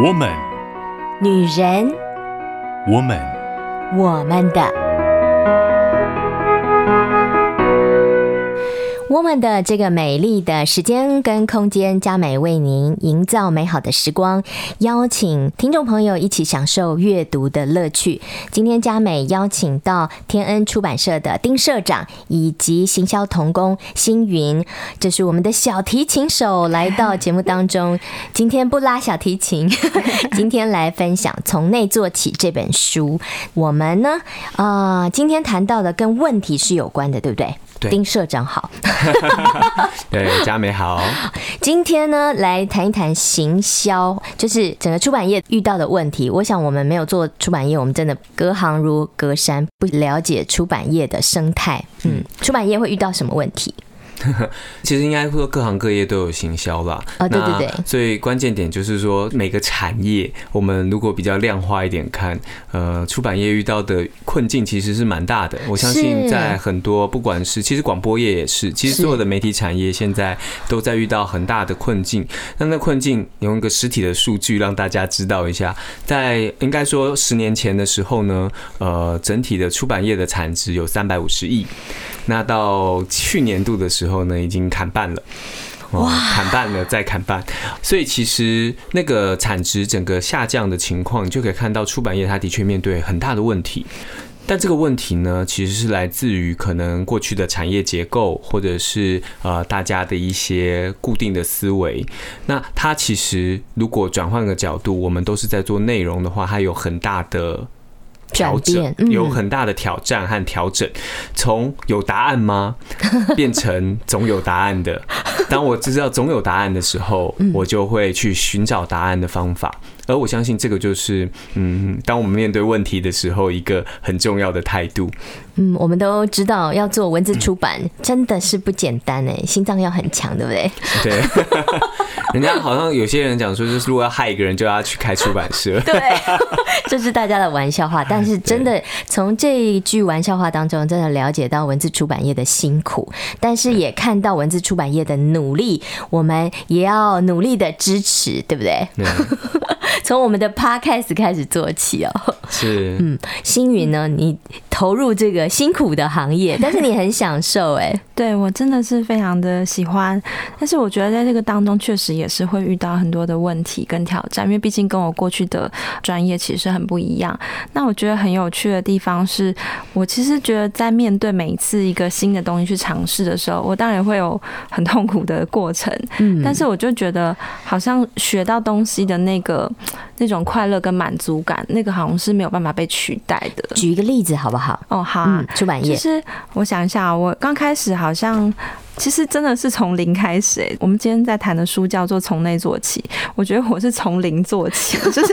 我们，女人，我们，我们的。我们的这个美丽的时间跟空间，佳美为您营造美好的时光，邀请听众朋友一起享受阅读的乐趣。今天佳美邀请到天恩出版社的丁社长以及行销童工星云，这是我们的小提琴手来到节目当中。今天不拉小提琴，今天来分享《从内做起》这本书。我们呢，啊、今天谈到的跟问题是有关的，对不对？对丁社长好，对，佳美好。今天呢，来谈一谈行销，就是整个出版业遇到的问题。我想我们没有做出版业，我们真的隔行如隔山，不了解出版业的生态。嗯，出版业会遇到什么问题？其实应该说各行各业都有行销吧。啊，对对对。所以关键点就是说，每个产业，我们如果比较量化一点看，呃，出版业遇到的困境其实是蛮大的。我相信在很多不管是其实广播业也是，其实所有的媒体产业现在都在遇到很大的困境。那那困境用一个实体的数据让大家知道一下，在应该说十年前的时候呢，呃，整体的出版业的产值有三百五十亿。那到去年度的时候呢，已经砍半了，哇，砍半了再砍半，所以其实那个产值整个下降的情况，你就可以看到出版业它的确面对很大的问题。但这个问题呢，其实是来自于可能过去的产业结构，或者是呃大家的一些固定的思维。那它其实如果转换个角度，我们都是在做内容的话，它有很大的。调整有很大的挑战和调整，从有答案吗，变成总有答案的。当我知道总有答案的时候，我就会去寻找答案的方法。而我相信这个就是，嗯，当我们面对问题的时候，一个很重要的态度。嗯，我们都知道要做文字出版真的是不简单哎，心脏要很强，对不对？对。人家好像有些人讲说，就是如果要害一个人，就要去开出版社。对，这是大家的玩笑话。但是真的从这一句玩笑话当中，真的了解到文字出版业的辛苦，但是也看到文字出版业的努力，我们也要努力的支持，对不对？从我们的 Podcast 开始做起哦。是，嗯，星云呢，你投入这个辛苦的行业，但是你很享受哎。对，我真的是非常的喜欢，但是我觉得在这个当中确实也是会遇到很多的问题跟挑战，因为毕竟跟我过去的专业其实很不一样。那我觉得很有趣的地方是，我其实觉得在面对每一次一个新的东西去尝试的时候，我当然会有很痛苦的过程，嗯，但是我就觉得好像学到东西的那个那种快乐跟满足感，那个好像是没有办法被取代的。举一个例子好不好？哦，好啊，出版业。其实我想一下，我刚开始好像。其实真的是从零开始诶，我们今天在谈的书叫做《从内做起》，我觉得我是从零做起，就是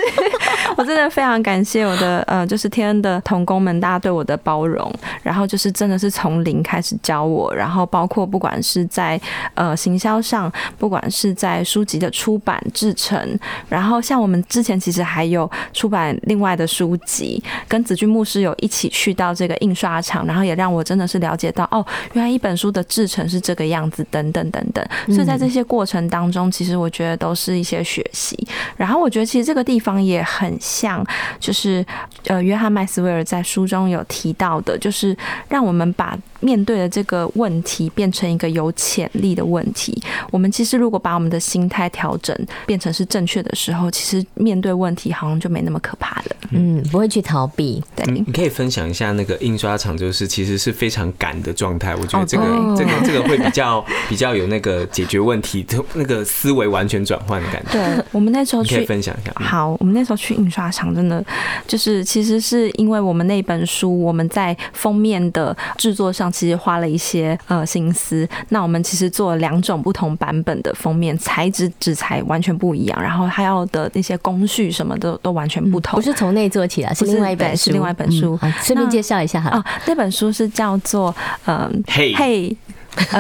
我真的非常感谢我的呃，就是天恩的童工们，大家对我的包容，然后就是真的是从零开始教我，然后包括不管是在呃行销上，不管是在书籍的出版制成，然后像我们之前其实还有出版另外的书籍，跟子君牧师有一起去到这个印刷厂，然后也让我真的是了解到哦，原来一本书的制成是这。个样子等等等等，所以在这些过程当中，其实我觉得都是一些学习。然后我觉得其实这个地方也很像，就是呃，约翰麦斯威尔在书中有提到的，就是让我们把面对的这个问题变成一个有潜力的问题。我们其实如果把我们的心态调整变成是正确的时候，其实面对问题好像就没那么可怕了。嗯，不会去逃避。对，你可以分享一下那个印刷厂，就是其实是非常赶的状态。我觉得这个这个这个会比较 比较有那个解决问题的那个思维完全转换的感觉。对，我们那时候去可以分享一下。好，我们那时候去印刷厂，真的就是其实是因为我们那本书，我们在封面的制作上其实花了一些呃心思。那我们其实做了两种不同版本的封面，材质纸材完全不一样，然后还要的那些工序什么的都完全不同。不是从内做起来，是另外一本书，是另外一本书。顺便介绍一下哈。哦，那本书是叫做嗯，嘿嘿。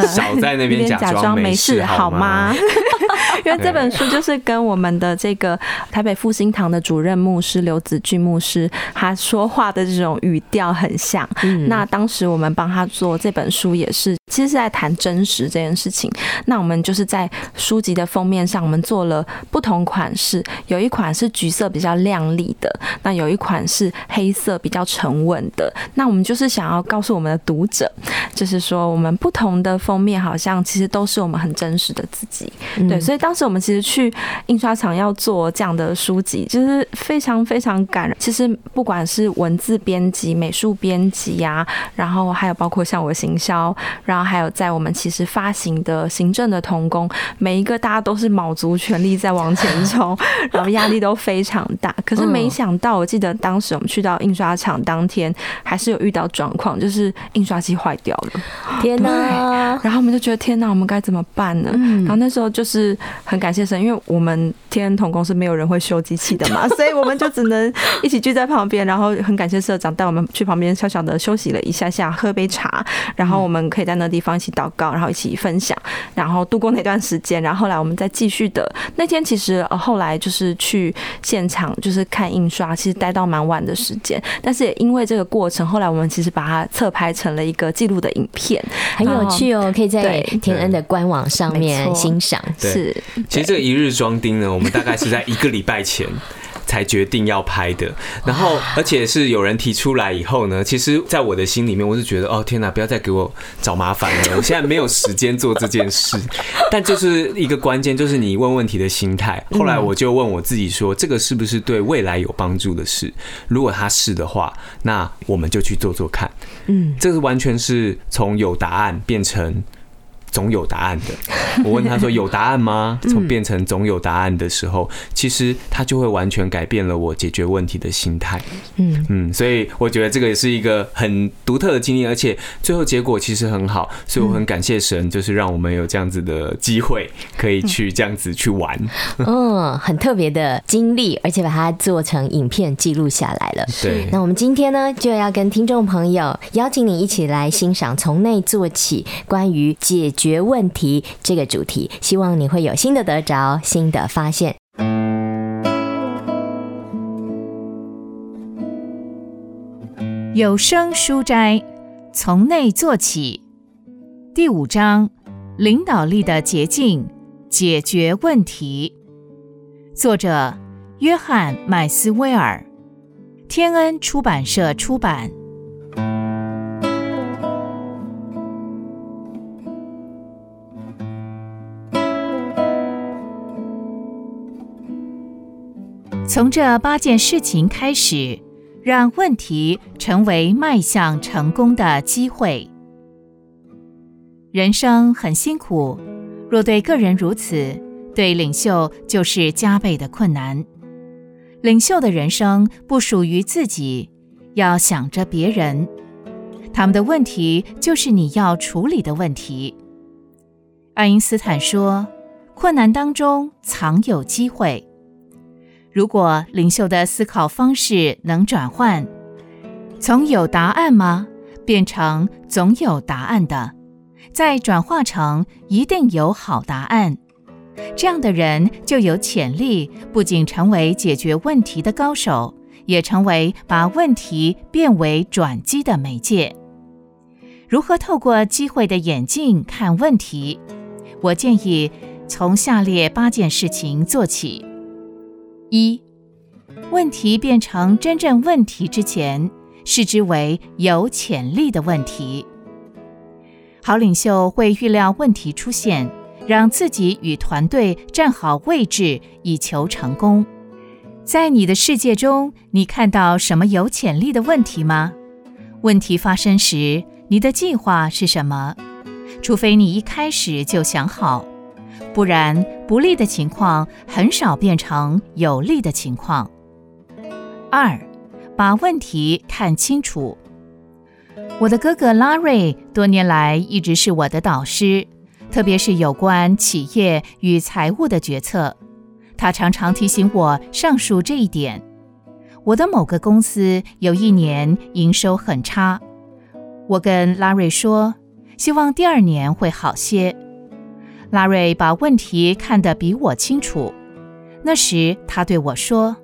少在那边假装没事好吗？因为这本书就是跟我们的这个台北复兴堂的主任牧师刘子俊牧师，他说话的这种语调很像。那当时我们帮他做这本书，也是其实是在谈真实这件事情。那我们就是在书籍的封面上，我们做了不同款式，有一款是橘色比较亮丽的，那有一款是黑色比较沉稳的。那我们就是想要告诉我们的读者，就是说我们不同的封面，好像其实都是我们很真实的自己。对，所以当时我们其实去印刷厂要做这样的书籍，就是非常非常感人。其实不管是文字编辑、美术编辑呀，然后还有包括像我行销，然后还有在我们其实发行的行政的童工，每一个大家都是卯足全力在往前冲，然后压力都非常大。可是没想到，我记得当时我们去到印刷厂当天，还是有遇到状况，就是印刷机坏掉了。天哪！然后我们就觉得天哪，我们该怎么办呢？然后那时候就是很感谢神，因为我们天恩同工是没有人会修机器的嘛，所以我们就只能一起聚在旁边，然后很感谢社长带我们去旁边小小的休息了一下下，喝杯茶，然后我们可以在那地方一起祷告，然后一起分享，然后度过那段时间。然后后来我们再继续的那天，其实呃后来就是去现场就是看印刷，其实待到蛮晚的时间，但是也因为这个过程，后来我们其实把它侧拍成了一个记录的影片，很有趣哦，可以在天恩的官网上面欣赏。是，其实这个一日装订呢，我们大概是在一个礼拜前才决定要拍的。然后，而且是有人提出来以后呢，其实在我的心里面，我是觉得，哦天哪，不要再给我找麻烦了，我现在没有时间做这件事。但就是一个关键，就是你问问题的心态。后来我就问我自己说，这个是不是对未来有帮助的事？如果它是的话，那我们就去做做看。嗯，这个完全是从有答案变成。总有答案的。我问他说：“有答案吗？”从变成总有答案的时候，其实他就会完全改变了我解决问题的心态。嗯嗯，所以我觉得这个也是一个很独特的经历，而且最后结果其实很好，所以我很感谢神，就是让我们有这样子的机会，可以去这样子去玩。嗯，很特别的经历，而且把它做成影片记录下来了。对，那我们今天呢，就要跟听众朋友邀请你一起来欣赏从内做起，关于解决。决问题这个主题，希望你会有新的得着、新的发现。有声书斋从内做起，第五章：领导力的捷径，解决问题。作者：约翰麦斯威尔，天恩出版社出版。从这八件事情开始，让问题成为迈向成功的机会。人生很辛苦，若对个人如此，对领袖就是加倍的困难。领袖的人生不属于自己，要想着别人。他们的问题就是你要处理的问题。爱因斯坦说：“困难当中藏有机会。”如果领袖的思考方式能转换，从有答案吗变成总有答案的，再转化成一定有好答案，这样的人就有潜力，不仅成为解决问题的高手，也成为把问题变为转机的媒介。如何透过机会的眼镜看问题？我建议从下列八件事情做起。一，问题变成真正问题之前，视之为有潜力的问题。好领袖会预料问题出现，让自己与团队站好位置，以求成功。在你的世界中，你看到什么有潜力的问题吗？问题发生时，你的计划是什么？除非你一开始就想好。不然，不利的情况很少变成有利的情况。二，把问题看清楚。我的哥哥拉瑞多年来一直是我的导师，特别是有关企业与财务的决策，他常常提醒我上述这一点。我的某个公司有一年营收很差，我跟拉瑞说：“希望第二年会好些。拉瑞把问题看得比我清楚。那时他对我说：“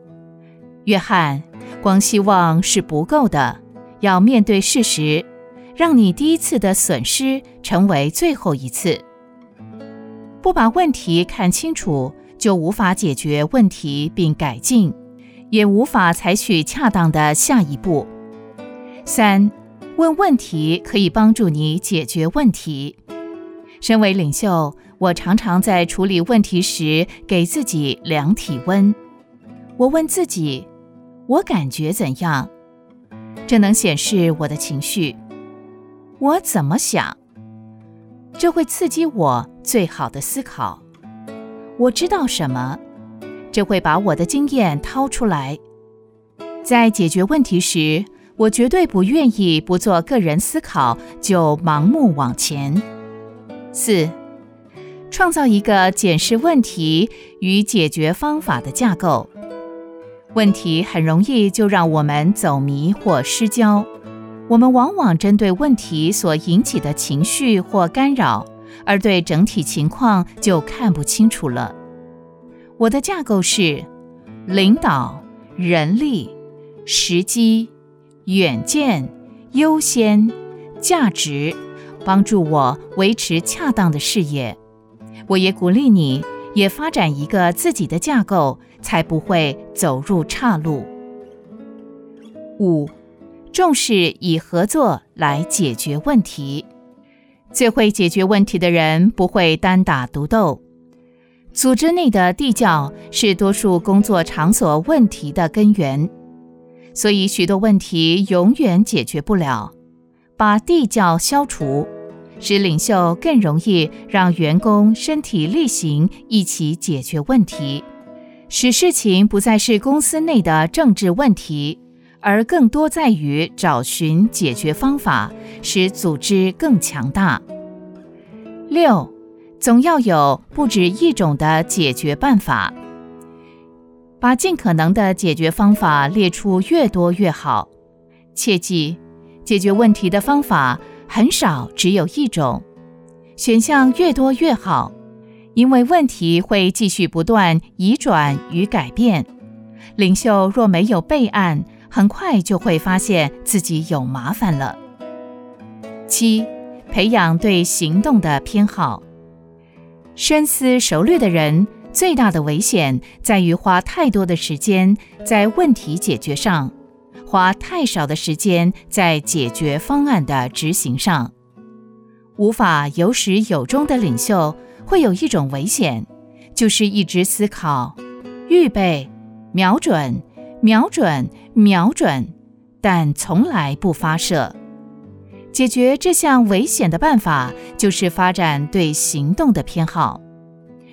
约翰，光希望是不够的，要面对事实，让你第一次的损失成为最后一次。不把问题看清楚，就无法解决问题并改进，也无法采取恰当的下一步。三，问问题可以帮助你解决问题。身为领袖。”我常常在处理问题时给自己量体温。我问自己：“我感觉怎样？”这能显示我的情绪。我怎么想？这会刺激我最好的思考。我知道什么？这会把我的经验掏出来。在解决问题时，我绝对不愿意不做个人思考就盲目往前。四。创造一个检视问题与解决方法的架构。问题很容易就让我们走迷或失焦。我们往往针对问题所引起的情绪或干扰，而对整体情况就看不清楚了。我的架构是：领导、人力、时机、远见、优先、价值，帮助我维持恰当的视野。我也鼓励你，也发展一个自己的架构，才不会走入岔路。五，重视以合作来解决问题。最会解决问题的人不会单打独斗。组织内的地窖是多数工作场所问题的根源，所以许多问题永远解决不了。把地窖消除。使领袖更容易让员工身体力行，一起解决问题，使事情不再是公司内的政治问题，而更多在于找寻解决方法，使组织更强大。六，总要有不止一种的解决办法，把尽可能的解决方法列出越多越好。切记，解决问题的方法。很少只有一种，选项越多越好，因为问题会继续不断移转与改变。领袖若没有备案，很快就会发现自己有麻烦了。七，培养对行动的偏好。深思熟虑的人，最大的危险在于花太多的时间在问题解决上。花太少的时间在解决方案的执行上，无法有始有终的领袖会有一种危险，就是一直思考、预备、瞄准、瞄准、瞄准，但从来不发射。解决这项危险的办法，就是发展对行动的偏好。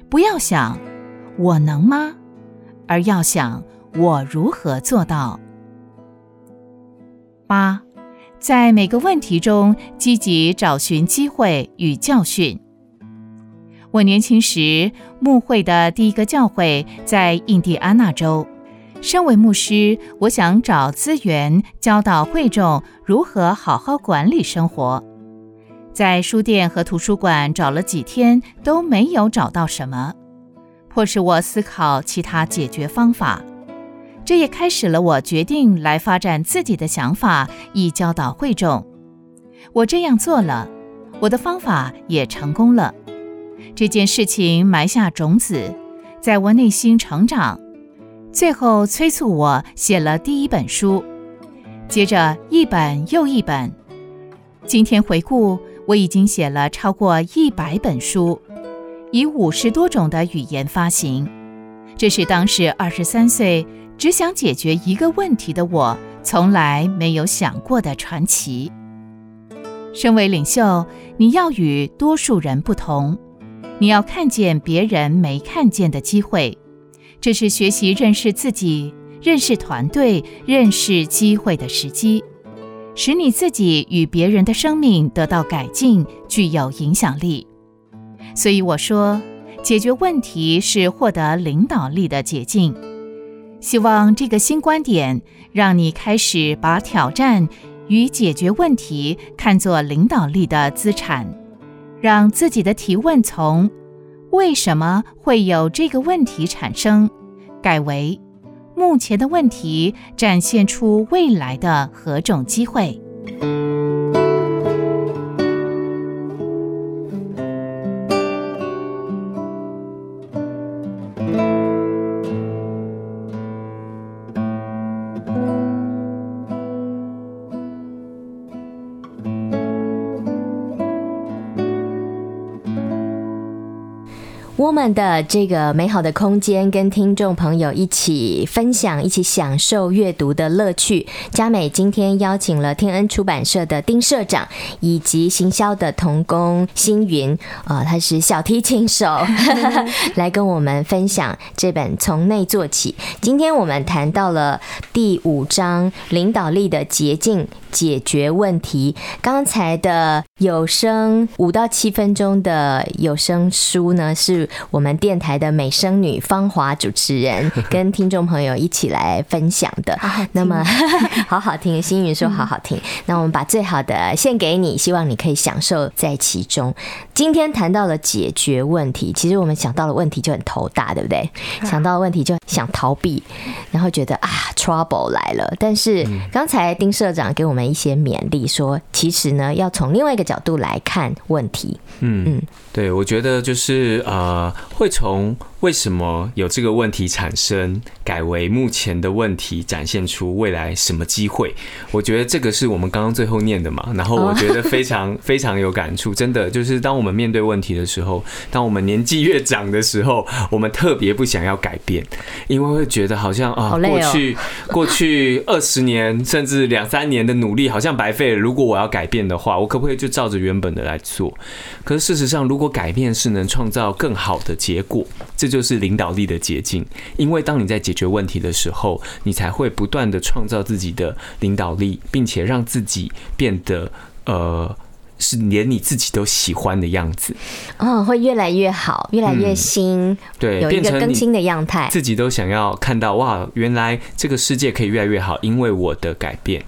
不要想“我能吗”，而要想“我如何做到”。八，在每个问题中积极找寻机会与教训。我年轻时牧会的第一个教会在印第安纳州。身为牧师，我想找资源教导会众如何好好管理生活。在书店和图书馆找了几天都没有找到什么，迫使我思考其他解决方法。这也开始了我决定来发展自己的想法，以教导会众。我这样做了，我的方法也成功了。这件事情埋下种子，在我内心成长，最后催促我写了第一本书，接着一本又一本。今天回顾，我已经写了超过一百本书，以五十多种的语言发行。这是当时二十三岁。只想解决一个问题的我，从来没有想过的传奇。身为领袖，你要与多数人不同，你要看见别人没看见的机会，这是学习认识自己、认识团队、认识机会的时机，使你自己与别人的生命得到改进，具有影响力。所以我说，解决问题是获得领导力的捷径。希望这个新观点让你开始把挑战与解决问题看作领导力的资产，让自己的提问从“为什么会有这个问题产生”改为“目前的问题展现出未来的何种机会”。的这个美好的空间，跟听众朋友一起分享，一起享受阅读的乐趣。佳美今天邀请了天恩出版社的丁社长，以及行销的童工星云，啊、呃，他是小提琴手，来跟我们分享这本《从内做起》。今天我们谈到了第五章领导力的捷径。解决问题。刚才的有声五到七分钟的有声书呢，是我们电台的美声女芳华主持人 跟听众朋友一起来分享的。好好那么 好好听，星云说好好听。那我们把最好的献给你，希望你可以享受在其中。今天谈到了解决问题，其实我们想到了问题就很头大，对不对？想到问题就想逃避，然后觉得啊，trouble 来了。但是刚才丁社长给我们。一些勉励，说其实呢，要从另外一个角度来看问题。嗯嗯，对，我觉得就是呃，会从为什么有这个问题产生，改为目前的问题展现出未来什么机会。我觉得这个是我们刚刚最后念的嘛，然后我觉得非常 非常有感触。真的就是当我们面对问题的时候，当我们年纪越长的时候，我们特别不想要改变，因为会觉得好像啊，过去过去二十年甚至两三年的努力好像白费了。如果我要改变的话，我可不可以就照着原本的来做？可是事实上，如果改变是能创造更好的结果，这就是领导力的捷径。因为当你在解决问题的时候，你才会不断的创造自己的领导力，并且让自己变得呃，是连你自己都喜欢的样子。哦，会越来越好，越来越新，嗯、对，有一个更新的样态，自己都想要看到哇，原来这个世界可以越来越好，因为我的改变。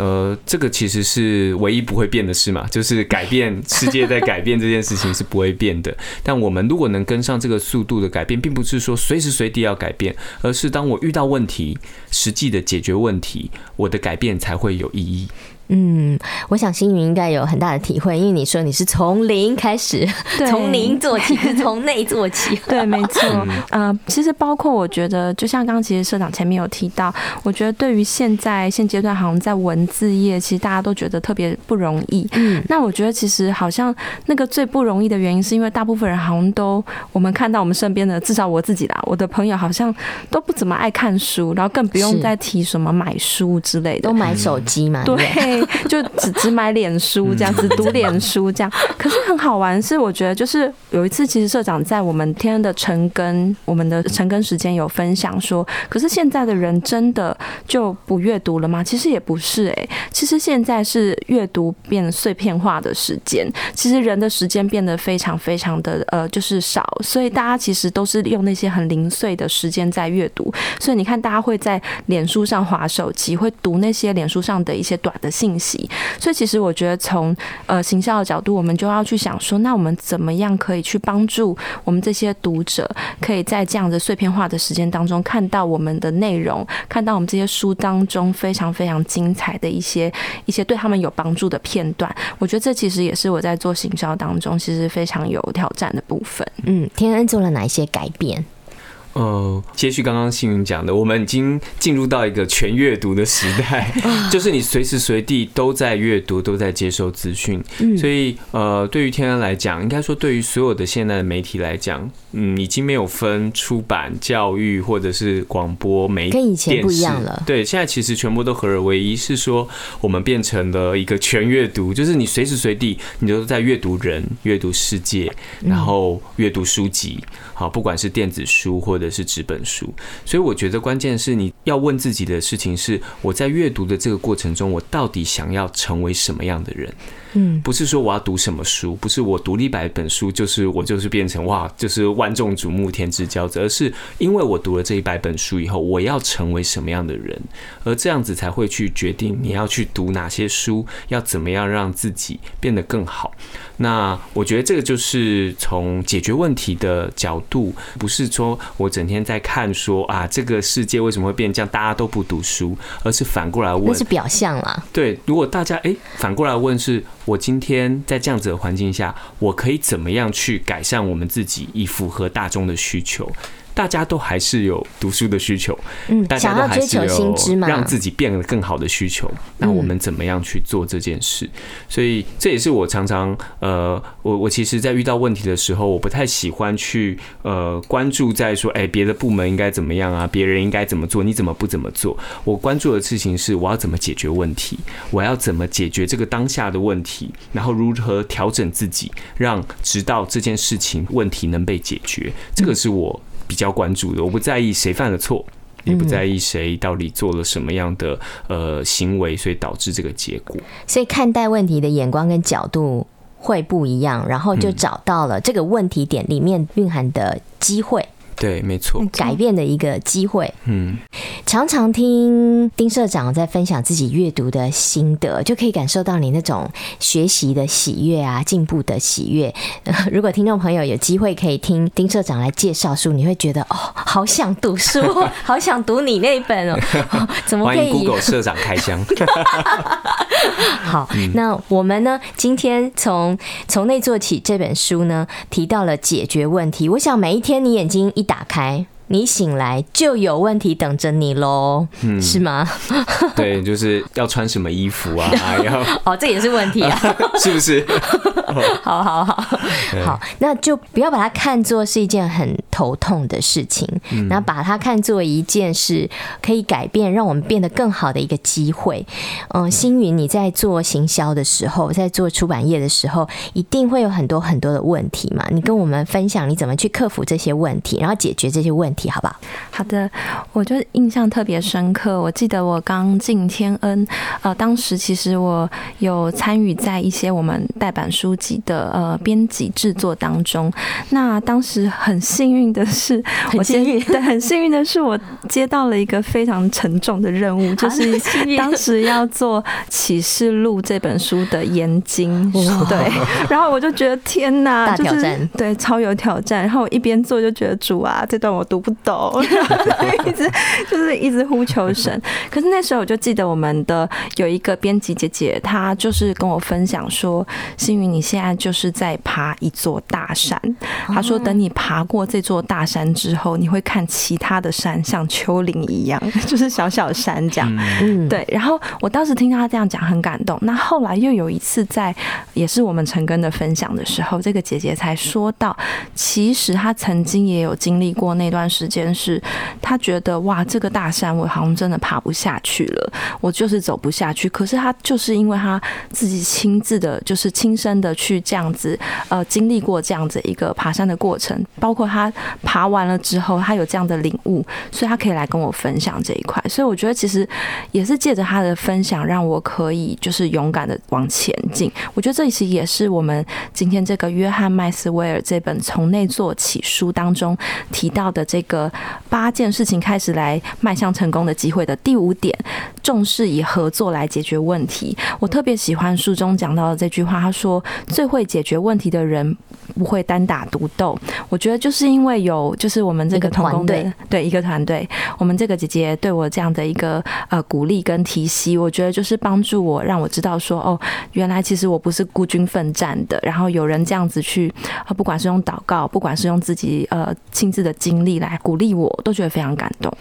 呃，这个其实是唯一不会变的事嘛，就是改变世界在改变这件事情是不会变的。但我们如果能跟上这个速度的改变，并不是说随时随地要改变，而是当我遇到问题，实际的解决问题，我的改变才会有意义。嗯，我想星云应该有很大的体会，因为你说你是从零开始，从零做起，是从内做起。对，没错。呃，其实包括我觉得，就像刚刚其实社长前面有提到，我觉得对于现在现阶段，好像在文字业，其实大家都觉得特别不容易。嗯，那我觉得其实好像那个最不容易的原因，是因为大部分人好像都，我们看到我们身边的，至少我自己啦，我的朋友好像都不怎么爱看书，然后更不用再提什么买书之类的，都买手机嘛。对。就只只买脸书这样子，读脸书这样。可是很好玩，是我觉得就是有一次，其实社长在我们天恩的晨更，我们的晨更时间有分享说，可是现在的人真的就不阅读了吗？其实也不是哎、欸，其实现在是阅读变碎片化的时间，其实人的时间变得非常非常的呃就是少，所以大家其实都是用那些很零碎的时间在阅读。所以你看，大家会在脸书上划手机，会读那些脸书上的一些短的信。信息所以，其实我觉得从呃行销的角度，我们就要去想说，那我们怎么样可以去帮助我们这些读者，可以在这样的碎片化的时间当中，看到我们的内容，看到我们这些书当中非常非常精彩的一些一些对他们有帮助的片段。我觉得这其实也是我在做行销当中，其实非常有挑战的部分。嗯，天恩做了哪一些改变？呃，接续刚刚幸运讲的，我们已经进入到一个全阅读的时代，就是你随时随地都在阅读，都在接收资讯。所以，呃，对于天安来讲，应该说对于所有的现在的媒体来讲，嗯，已经没有分出版、教育或者是广播媒体，跟以前不一样了。对，现在其实全部都合而为一，是说我们变成了一个全阅读，就是你随时随地你都在阅读人、阅读世界，然后阅读书籍。好，不管是电子书或者是纸本书。所以我觉得关键是你要问自己的事情是：我在阅读的这个过程中，我到底想要成为什么样的人？嗯，不是说我要读什么书，不是我读了一百本书，就是我就是变成哇，就是万众瞩目、天之骄子，而是因为我读了这一百本书以后，我要成为什么样的人，而这样子才会去决定你要去读哪些书，要怎么样让自己变得更好。那我觉得这个就是从解决问题的角度，不是说我整天在看说啊，这个世界为什么会变这样，大家都不读书，而是反过来问，那是表象啦。对，如果大家哎反过来问是。我今天在这样子的环境下，我可以怎么样去改善我们自己，以符合大众的需求？大家都还是有读书的需求，嗯，大家都还是有让自己变得更好的需求。那我们怎么样去做这件事？所以这也是我常常呃，我我其实，在遇到问题的时候，我不太喜欢去呃关注在说，哎，别的部门应该怎么样啊？别人应该怎么做？你怎么不怎么做？我关注的事情是，我要怎么解决问题？我要怎么解决这个当下的问题？然后如何调整自己，让直到这件事情问题能被解决？这个是我。比较关注的，我不在意谁犯了错，也不在意谁到底做了什么样的呃行为，所以导致这个结果。所以看待问题的眼光跟角度会不一样，然后就找到了这个问题点里面蕴含的机会。对，没错，改变的一个机会。嗯，常常听丁社长在分享自己阅读的心得，就可以感受到你那种学习的喜悦啊，进步的喜悦。如果听众朋友有机会可以听丁社长来介绍书，你会觉得哦，好想读书，好想读你那本哦。怎么可以？Google 社长开箱。好，那我们呢？今天从从内做起这本书呢，提到了解决问题。我想每一天你眼睛一打开。你醒来就有问题等着你喽，嗯，是吗？对，就是要穿什么衣服啊？要哦，这也是问题啊，是不是？好好好好，那就不要把它看作是一件很头痛的事情，那、嗯、把它看作一件事可以改变，让我们变得更好的一个机会。嗯，星云，你在做行销的时候，在做出版业的时候，一定会有很多很多的问题嘛？你跟我们分享你怎么去克服这些问题，然后解决这些问题。好不好？好的，我就印象特别深刻。我记得我刚进天恩，呃，当时其实我有参与在一些我们代版书籍的呃编辑制作当中。那当时很幸运的是，我幸运，对，很幸运的是我接到了一个非常沉重的任务，就是当时要做《启示录》这本书的研经。对，然后我就觉得天哪，大挑战，对，超有挑战。然后我一边做就觉得主啊，这段我读不。不懂，一直 就是一直呼求神。可是那时候我就记得我们的有一个编辑姐姐，她就是跟我分享说：“星云，你现在就是在爬一座大山。”她说：“等你爬过这座大山之后，你会看其他的山像丘陵一样，就是小小山这样。”嗯，对。然后我当时听她这样讲很感动。那后来又有一次在也是我们陈根的分享的时候，这个姐姐才说到，其实她曾经也有经历过那段时。时间是，他觉得哇，这个大山我好像真的爬不下去了，我就是走不下去。可是他就是因为他自己亲自的，就是亲身的去这样子，呃，经历过这样子一个爬山的过程，包括他爬完了之后，他有这样的领悟，所以他可以来跟我分享这一块。所以我觉得其实也是借着他的分享，让我可以就是勇敢的往前进。我觉得这其实也是我们今天这个约翰麦斯威尔这本从内做起书当中提到的这个。八件事情开始来迈向成功的机会的第五点，重视以合作来解决问题。我特别喜欢书中讲到的这句话，他说：“最会解决问题的人不会单打独斗。”我觉得就是因为有，就是我们这个同工队，对一个团队，我们这个姐姐对我这样的一个呃鼓励跟提携，我觉得就是帮助我，让我知道说哦，原来其实我不是孤军奋战的。然后有人这样子去，不管是用祷告，不管是用自己呃亲自的经历来。鼓励我都觉得非常感动。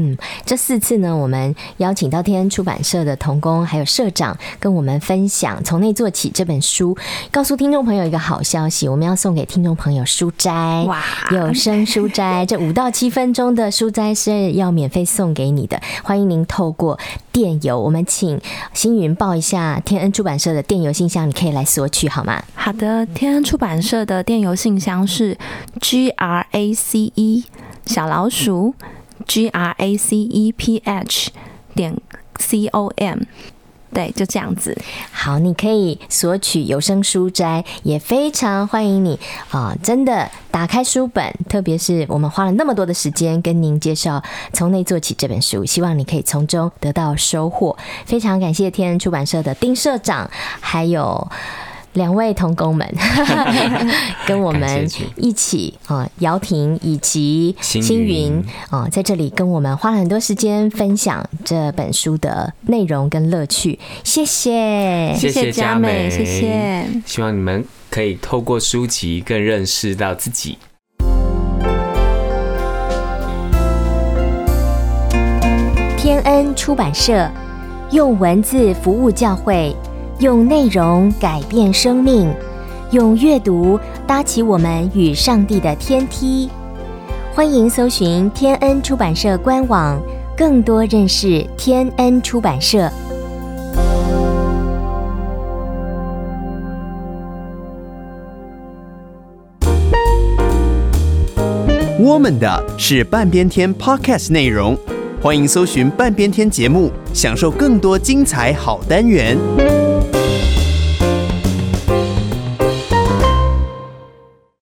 嗯，这四次呢，我们邀请到天恩出版社的童工还有社长跟我们分享《从内做起》这本书，告诉听众朋友一个好消息，我们要送给听众朋友书斋，哇，有声书斋，这五到七分钟的书斋是要免费送给你的，欢迎您透过电邮，我们请星云报一下天恩出版社的电邮信箱，你可以来索取好吗？好的，天恩出版社的电邮信箱是 G R A C E。小老鼠 G R A C E P H 点 C O M。对，就这样子。好，你可以索取有声书斋，也非常欢迎你啊、真的打开书本，特别是我们花了那么多的时间跟您介绍《从内做起》这本书，希望你可以从中得到收获。非常感谢天恩出版社的丁社长，还有。两位同工们 跟我们一起啊，姚婷以及星云啊，在这里跟我们花了很多时间分享这本书的内容跟乐趣。谢谢，谢谢佳美，谢谢。希望你们可以透过书籍更认识到自己。天恩出版社用文字服务教会。用内容改变生命，用阅读搭起我们与上帝的天梯。欢迎搜寻天恩出版社官网，更多认识天恩出版社。我们的是半边天 Podcast 内容，欢迎搜寻半边天节目，享受更多精彩好单元。